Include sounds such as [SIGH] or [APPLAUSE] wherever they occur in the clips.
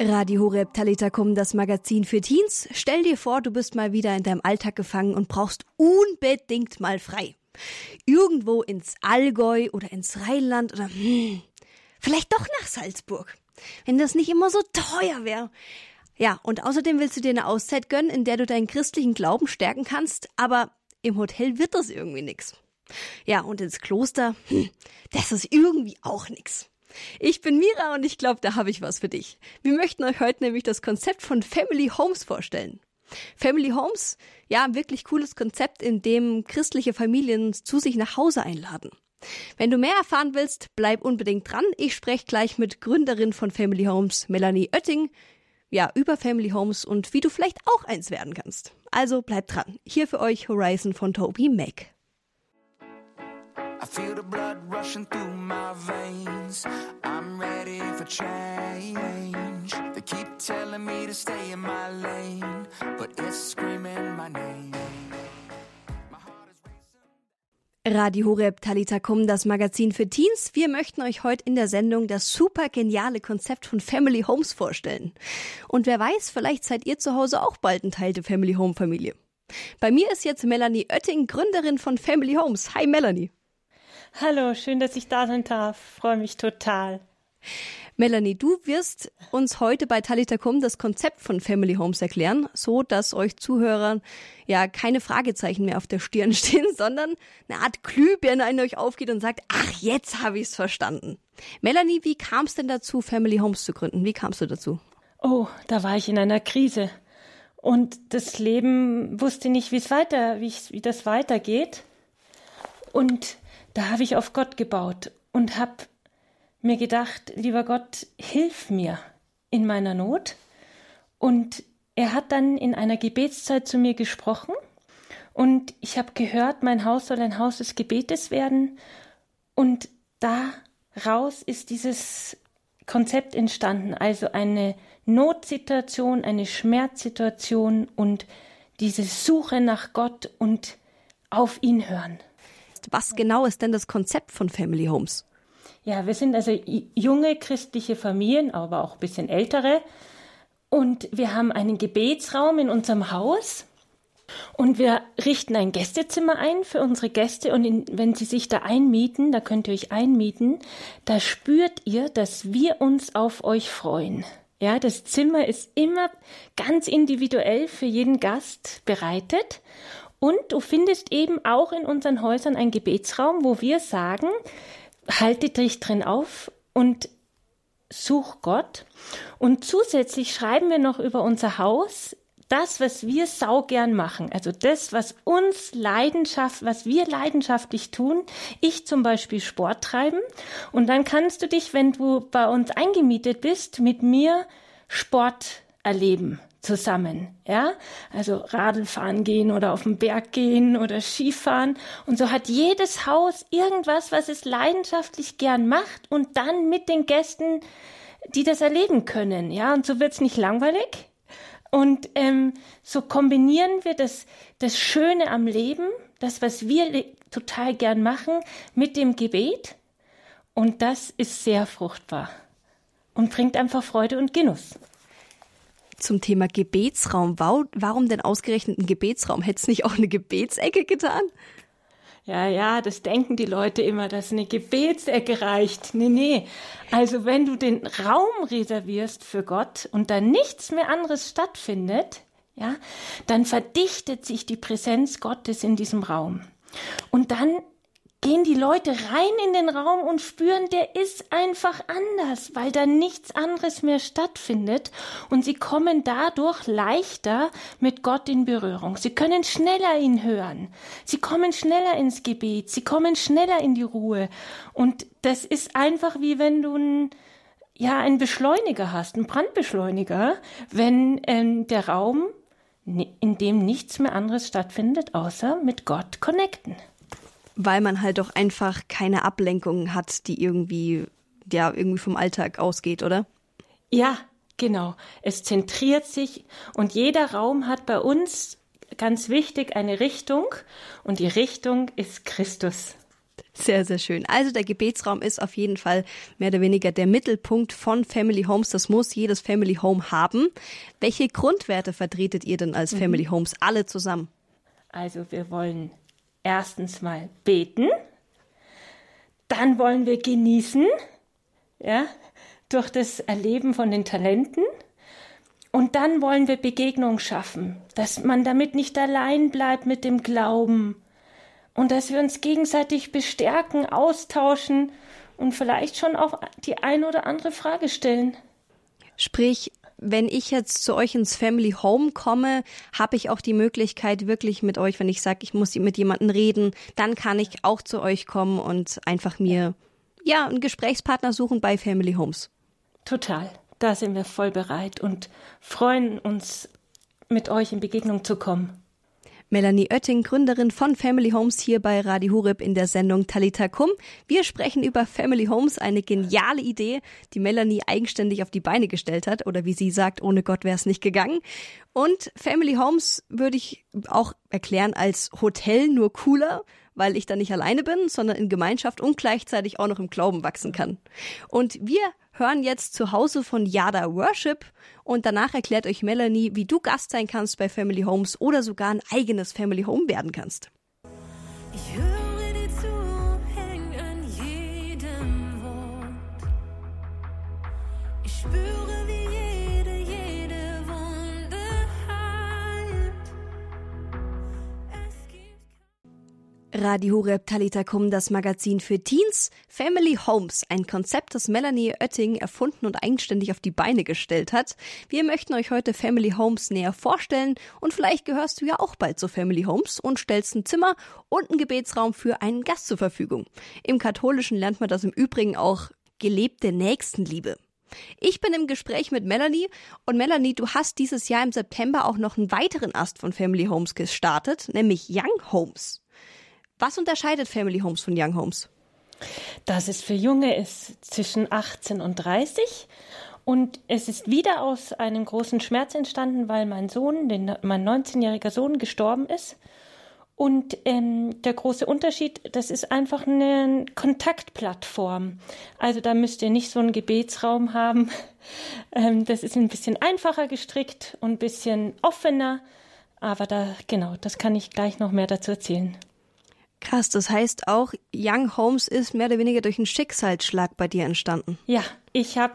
Radio Horeb Talitakum, das Magazin für Teens. Stell dir vor, du bist mal wieder in deinem Alltag gefangen und brauchst unbedingt mal frei. Irgendwo ins Allgäu oder ins Rheinland oder hm, vielleicht doch nach Salzburg. Wenn das nicht immer so teuer wäre. Ja, und außerdem willst du dir eine Auszeit gönnen, in der du deinen christlichen Glauben stärken kannst, aber im Hotel wird das irgendwie nix. Ja, und ins Kloster, hm, das ist irgendwie auch nix. Ich bin Mira und ich glaube, da habe ich was für dich. Wir möchten euch heute nämlich das Konzept von Family Homes vorstellen. Family Homes, ja, ein wirklich cooles Konzept, in dem christliche Familien zu sich nach Hause einladen. Wenn du mehr erfahren willst, bleib unbedingt dran. Ich spreche gleich mit Gründerin von Family Homes, Melanie Oetting, ja, über Family Homes und wie du vielleicht auch eins werden kannst. Also bleib dran. Hier für euch Horizon von Toby Mac. I feel the blood rushing through my veins. I'm ready for change. They keep telling me to stay in my lane, but it's screaming my name. Radio Horeb Talitakum, das Magazin für Teens. Wir möchten euch heute in der Sendung das super geniale Konzept von Family Homes vorstellen. Und wer weiß, vielleicht seid ihr zu Hause auch bald ein Teil der Family Home Familie. Bei mir ist jetzt Melanie Oetting, Gründerin von Family Homes. Hi Melanie. Hallo, schön, dass ich da sein darf. Freue mich total. Melanie, du wirst uns heute bei Talitakum das Konzept von Family Homes erklären, so dass euch Zuhörern ja keine Fragezeichen mehr auf der Stirn [LAUGHS] stehen, sondern eine Art Glühbirne in euch aufgeht und sagt, ach, jetzt habe ich es verstanden. Melanie, wie kam es denn dazu, Family Homes zu gründen? Wie kamst du dazu? Oh, da war ich in einer Krise. Und das Leben wusste nicht, wie es weiter, wie, wie das weitergeht. Und da habe ich auf Gott gebaut und habe mir gedacht, lieber Gott, hilf mir in meiner Not. Und er hat dann in einer Gebetszeit zu mir gesprochen und ich habe gehört, mein Haus soll ein Haus des Gebetes werden. Und daraus ist dieses Konzept entstanden, also eine Notsituation, eine Schmerzsituation und diese Suche nach Gott und auf ihn hören. Was genau ist denn das Konzept von Family Homes? Ja, wir sind also junge christliche Familien, aber auch ein bisschen ältere. Und wir haben einen Gebetsraum in unserem Haus. Und wir richten ein Gästezimmer ein für unsere Gäste. Und in, wenn sie sich da einmieten, da könnt ihr euch einmieten, da spürt ihr, dass wir uns auf euch freuen. Ja, das Zimmer ist immer ganz individuell für jeden Gast bereitet. Und du findest eben auch in unseren Häusern einen Gebetsraum, wo wir sagen, halte dich drin auf und such Gott. Und zusätzlich schreiben wir noch über unser Haus das, was wir saugern machen, also das, was uns Leidenschaft, was wir leidenschaftlich tun. Ich zum Beispiel Sport treiben. Und dann kannst du dich, wenn du bei uns eingemietet bist, mit mir Sport erleben zusammen, ja? Also Radl fahren gehen oder auf den Berg gehen oder Skifahren. Und so hat jedes Haus irgendwas, was es leidenschaftlich gern macht und dann mit den Gästen, die das erleben können, ja? Und so wird's nicht langweilig. Und ähm, so kombinieren wir das, das Schöne am Leben, das, was wir total gern machen, mit dem Gebet. Und das ist sehr fruchtbar und bringt einfach Freude und Genuss zum Thema Gebetsraum. Warum denn ausgerechnet ein Gebetsraum? Hätte es nicht auch eine Gebetsecke getan? Ja, ja, das denken die Leute immer, dass eine Gebetsecke reicht. Nee, nee. Also wenn du den Raum reservierst für Gott und da nichts mehr anderes stattfindet, ja, dann verdichtet sich die Präsenz Gottes in diesem Raum. Und dann gehen die Leute rein in den Raum und spüren, der ist einfach anders, weil da nichts anderes mehr stattfindet und sie kommen dadurch leichter mit Gott in Berührung. Sie können schneller ihn hören. Sie kommen schneller ins Gebet. Sie kommen schneller in die Ruhe. Und das ist einfach wie wenn du ein ja, einen Beschleuniger hast, einen Brandbeschleuniger, wenn ähm, der Raum, in dem nichts mehr anderes stattfindet, außer mit Gott connecten weil man halt doch einfach keine Ablenkung hat, die irgendwie, ja, irgendwie vom Alltag ausgeht, oder? Ja, genau. Es zentriert sich und jeder Raum hat bei uns ganz wichtig eine Richtung und die Richtung ist Christus. Sehr, sehr schön. Also der Gebetsraum ist auf jeden Fall mehr oder weniger der Mittelpunkt von Family Homes. Das muss jedes Family Home haben. Welche Grundwerte vertretet ihr denn als mhm. Family Homes alle zusammen? Also wir wollen erstens mal beten, dann wollen wir genießen, ja, durch das Erleben von den Talenten. Und dann wollen wir Begegnung schaffen, dass man damit nicht allein bleibt mit dem Glauben und dass wir uns gegenseitig bestärken, austauschen und vielleicht schon auch die eine oder andere Frage stellen. Sprich, wenn ich jetzt zu euch ins Family Home komme, habe ich auch die Möglichkeit, wirklich mit euch, wenn ich sage, ich muss mit jemandem reden, dann kann ich auch zu euch kommen und einfach mir ja einen Gesprächspartner suchen bei Family Homes. Total. Da sind wir voll bereit und freuen uns, mit euch in Begegnung zu kommen. Melanie Oetting, Gründerin von Family Homes hier bei Radio Hureb in der Sendung Talita Kum. Wir sprechen über Family Homes, eine geniale Idee, die Melanie eigenständig auf die Beine gestellt hat oder wie sie sagt, ohne Gott wäre es nicht gegangen. Und Family Homes würde ich auch erklären als Hotel nur cooler, weil ich da nicht alleine bin, sondern in Gemeinschaft und gleichzeitig auch noch im Glauben wachsen kann. Und wir hören jetzt zu Hause von Yada Worship und danach erklärt euch Melanie, wie du Gast sein kannst bei Family Homes oder sogar ein eigenes Family Home werden kannst. Ich höre Radio Horeb Talitakum, das Magazin für Teens. Family Homes, ein Konzept, das Melanie Oetting erfunden und eigenständig auf die Beine gestellt hat. Wir möchten euch heute Family Homes näher vorstellen und vielleicht gehörst du ja auch bald zu Family Homes und stellst ein Zimmer und einen Gebetsraum für einen Gast zur Verfügung. Im Katholischen lernt man das im Übrigen auch gelebte Nächstenliebe. Ich bin im Gespräch mit Melanie und Melanie, du hast dieses Jahr im September auch noch einen weiteren Ast von Family Homes gestartet, nämlich Young Homes. Was unterscheidet Family Homes von Young Homes? Dass es für Junge ist zwischen 18 und 30 und es ist wieder aus einem großen Schmerz entstanden, weil mein Sohn, den, mein 19-jähriger Sohn, gestorben ist. Und ähm, der große Unterschied, das ist einfach eine Kontaktplattform. Also da müsst ihr nicht so einen Gebetsraum haben. [LAUGHS] Ähm, das ist ein bisschen einfacher gestrickt und ein bisschen offener. Aber da, genau, das kann ich gleich noch mehr dazu erzählen. Krass, das heißt auch, Young Holmes ist mehr oder weniger durch einen Schicksalsschlag bei dir entstanden. Ja, ich habe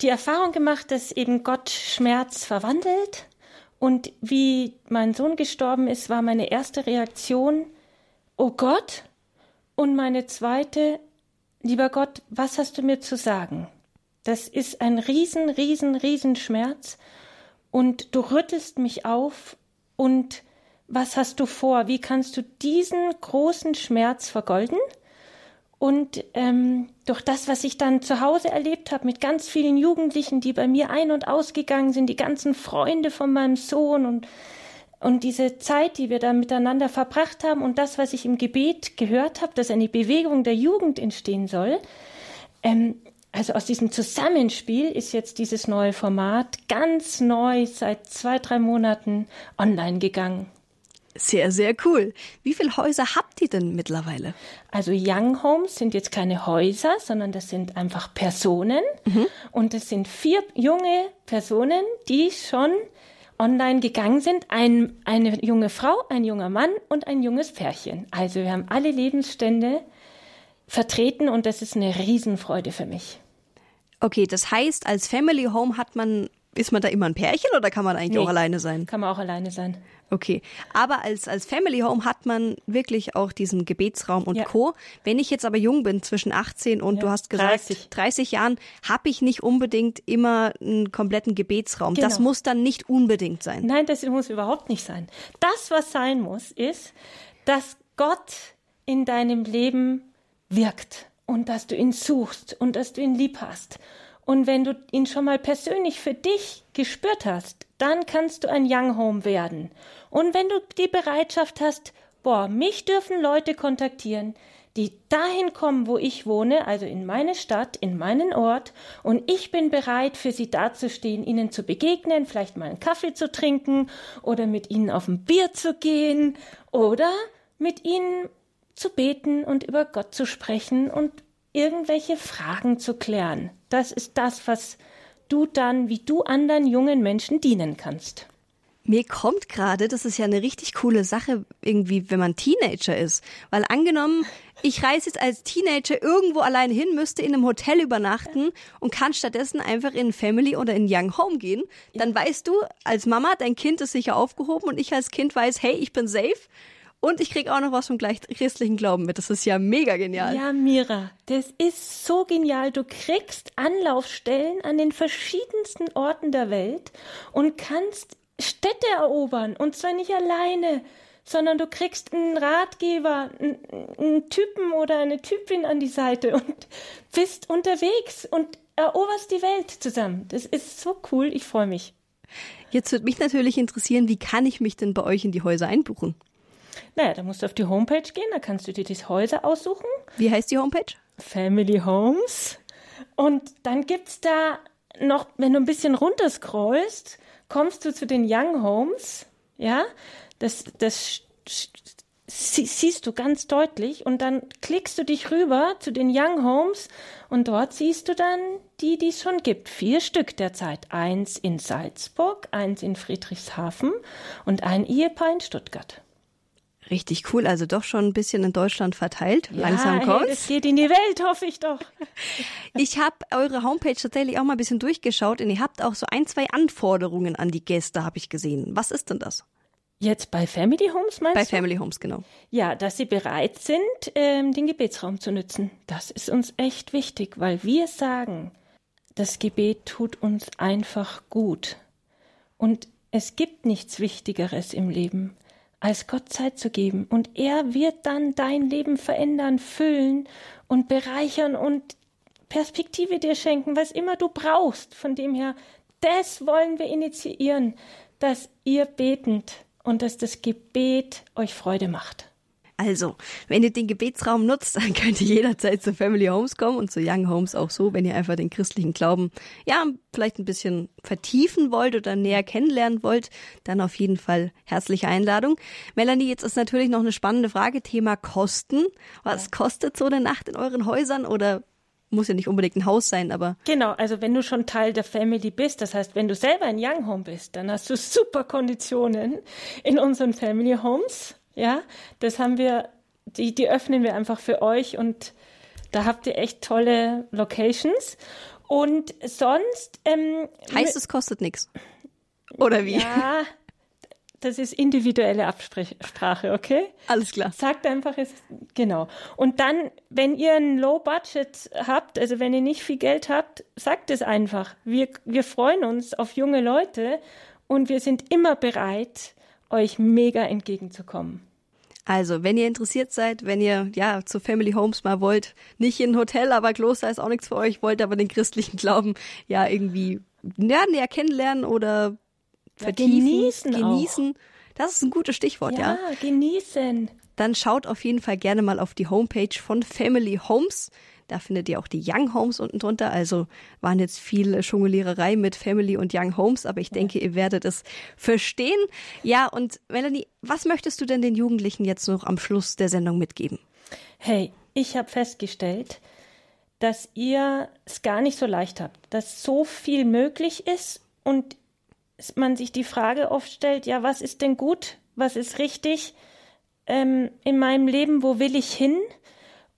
die Erfahrung gemacht, dass eben Gott Schmerz verwandelt. Und wie mein Sohn gestorben ist, war meine erste Reaktion, oh Gott. Und meine zweite, lieber Gott, was hast du mir zu sagen? Das ist ein riesen, riesen, riesen Schmerz. Und du rüttelst mich auf und was hast du vor? Wie kannst du diesen großen Schmerz vergolden? Und ähm, durch das, was ich dann zu Hause erlebt habe, mit ganz vielen Jugendlichen, die bei mir ein- und ausgegangen sind, die ganzen Freunde von meinem Sohn und, und diese Zeit, die wir da miteinander verbracht haben und das, was ich im Gebet gehört habe, dass eine Bewegung der Jugend entstehen soll, ähm, also aus diesem Zusammenspiel ist jetzt dieses neue Format ganz neu seit zwei, drei Monaten online gegangen. Sehr, sehr cool. Wie viele Häuser habt ihr denn mittlerweile? Also Young Homes sind jetzt keine Häuser, sondern das sind einfach Personen. Mhm. Und es sind vier junge Personen, die schon online gegangen sind. Ein, eine junge Frau, ein junger Mann und ein junges Pärchen. Also wir haben alle Lebensstände vertreten und das ist eine Riesenfreude für mich. Okay, das heißt, als Family Home hat man, ist man da immer ein Pärchen oder kann man eigentlich nee, auch alleine sein? Kann man auch alleine sein. Okay, aber als, als Family Home hat man wirklich auch diesen Gebetsraum und ja. Co. Wenn ich jetzt aber jung bin, zwischen 18 und ja, du hast gesagt 30, 30 Jahren, habe ich nicht unbedingt immer einen kompletten Gebetsraum. Genau. Das muss dann nicht unbedingt sein. Nein, das muss überhaupt nicht sein. Das, was sein muss, ist, dass Gott in deinem Leben wirkt und dass du ihn suchst und dass du ihn lieb hast. Und wenn du ihn schon mal persönlich für dich gespürt hast, dann kannst du ein Young Home werden. Und wenn du die Bereitschaft hast, boah, mich dürfen Leute kontaktieren, die dahin kommen, wo ich wohne, also in meine Stadt, in meinen Ort, und ich bin bereit, für sie dazustehen, ihnen zu begegnen, vielleicht mal einen Kaffee zu trinken oder mit ihnen auf ein Bier zu gehen oder mit ihnen zu beten und über Gott zu sprechen und irgendwelche Fragen zu klären. Das ist das, was du dann, wie du anderen jungen Menschen dienen kannst. Mir kommt gerade, das ist ja eine richtig coole Sache, irgendwie, wenn man Teenager ist. Weil angenommen, ich reise jetzt als Teenager irgendwo allein hin, müsste in einem Hotel übernachten und kann stattdessen einfach in Family oder in Young Home gehen, dann weißt du als Mama, dein Kind ist sicher aufgehoben und ich als Kind weiß, hey, ich bin safe. Und ich krieg auch noch was vom gleich christlichen Glauben mit. Das ist ja mega genial. Ja, Mira, das ist so genial. Du kriegst Anlaufstellen an den verschiedensten Orten der Welt und kannst Städte erobern und zwar nicht alleine, sondern du kriegst einen Ratgeber, einen, einen Typen oder eine Typin an die Seite und bist unterwegs und eroberst die Welt zusammen. Das ist so cool, ich freue mich. Jetzt würde mich natürlich interessieren, wie kann ich mich denn bei euch in die Häuser einbuchen? Naja, da musst du auf die Homepage gehen, da kannst du dir die Häuser aussuchen. Wie heißt die Homepage? Family Homes. Und dann gibt es da noch, wenn du ein bisschen runterscrollst, kommst du zu den Young Homes, ja, das, das siehst du ganz deutlich und dann klickst du dich rüber zu den Young Homes und dort siehst du dann die, die es schon gibt. Vier Stück derzeit. Eins in Salzburg, eins in Friedrichshafen und ein Ehepaar in Stuttgart. Richtig cool, also doch schon ein bisschen in Deutschland verteilt. Ja, Langsam kommt's. Es geht in die Welt, hoffe ich doch. [LAUGHS] Ich habe eure Homepage tatsächlich auch mal ein bisschen durchgeschaut und ihr habt auch so ein, zwei Anforderungen an die Gäste, habe ich gesehen. Was ist denn das? Jetzt bei Family Homes meinst bei du? Bei Family Homes, genau. Ja, dass sie bereit sind, ähm, den Gebetsraum zu nutzen. Das ist uns echt wichtig, weil wir sagen, das Gebet tut uns einfach gut. Und es gibt nichts Wichtigeres im Leben als Gott Zeit zu geben. Und er wird dann dein Leben verändern, füllen und bereichern und Perspektive dir schenken, was immer du brauchst. Von dem her, das wollen wir initiieren, dass ihr betend und dass das Gebet euch Freude macht. Also, wenn ihr den Gebetsraum nutzt, [LAUGHS] dann könnt ihr jederzeit zu Family Homes kommen und zu Young Homes auch so, wenn ihr einfach den christlichen Glauben, ja, vielleicht ein bisschen vertiefen wollt oder näher kennenlernen wollt, dann auf jeden Fall herzliche Einladung. Melanie, jetzt ist natürlich noch eine spannende Frage, Thema Kosten. Was kostet so eine Nacht in euren Häusern oder muss ja nicht unbedingt ein Haus sein, aber. Genau, also wenn du schon Teil der Family bist, das heißt, wenn du selber ein Young Home bist, dann hast du super Konditionen in unseren Family Homes. Ja, das haben wir, die, die öffnen wir einfach für euch und da habt ihr echt tolle Locations. Und sonst. Ähm, heißt, es kostet nichts. Oder wie? Ja, das ist individuelle Absprache, okay? Alles klar. Sagt einfach, es genau. Und dann, wenn ihr ein Low Budget habt, also wenn ihr nicht viel Geld habt, sagt es einfach. Wir, wir freuen uns auf junge Leute und wir sind immer bereit, euch mega entgegenzukommen. Also, wenn ihr interessiert seid, wenn ihr ja zu Family Homes mal wollt, nicht in ein Hotel, aber Kloster ist auch nichts für euch, wollt aber den christlichen Glauben ja irgendwie ja, näher kennenlernen oder vertiefen, ja, genießen. genießen. Das ist ein gutes Stichwort, ja. Ja, genießen. Dann schaut auf jeden Fall gerne mal auf die Homepage von Family Homes. Da findet ihr auch die Young Homes unten drunter. Also waren jetzt viele Jongliererei mit Family und Young Homes, aber ich denke, ihr werdet es verstehen. Ja, und Melanie, was möchtest du denn den Jugendlichen jetzt noch am Schluss der Sendung mitgeben? Hey, ich habe festgestellt, dass ihr es gar nicht so leicht habt, dass so viel möglich ist und man sich die Frage oft stellt, ja, was ist denn gut, was ist richtig ähm, in meinem Leben, wo will ich hin?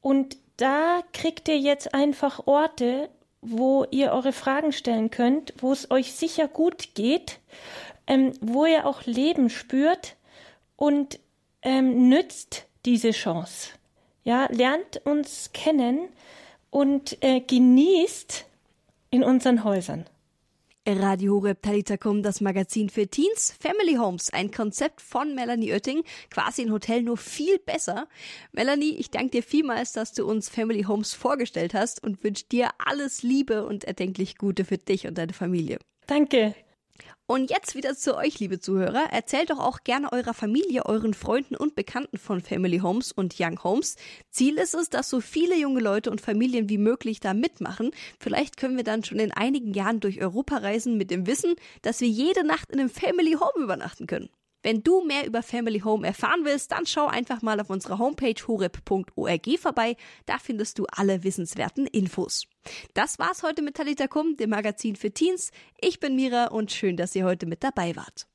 Und da kriegt ihr jetzt einfach Orte, wo ihr eure Fragen stellen könnt, wo es euch sicher gut geht, ähm, wo ihr auch Leben spürt und ähm, nützt diese Chance. Ja, lernt uns kennen und äh, genießt in unseren Häusern. Radio Horeb Talitakum, das Magazin für Teens, Family Homes, ein Konzept von Melanie Oetting, quasi ein Hotel nur viel besser. Melanie, ich danke dir vielmals, dass du uns Family Homes vorgestellt hast und wünsche dir alles Liebe und erdenklich Gute für dich und deine Familie. Danke. Und jetzt wieder zu euch, liebe Zuhörer. Erzählt doch auch gerne eurer Familie, euren Freunden und Bekannten von Family Homes und Young Homes. Ziel ist es, dass so viele junge Leute und Familien wie möglich da mitmachen. Vielleicht können wir dann schon in einigen Jahren durch Europa reisen mit dem Wissen, dass wir jede Nacht in einem Family Home übernachten können. Wenn du mehr über Family Home erfahren willst, dann schau einfach mal auf unserer Homepage horeb.org vorbei. Da findest du alle wissenswerten Infos. Das war's heute mit Talita Kum, dem Magazin für Teens. Ich bin Mira und schön, dass ihr heute mit dabei wart.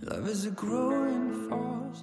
Love is a growing force,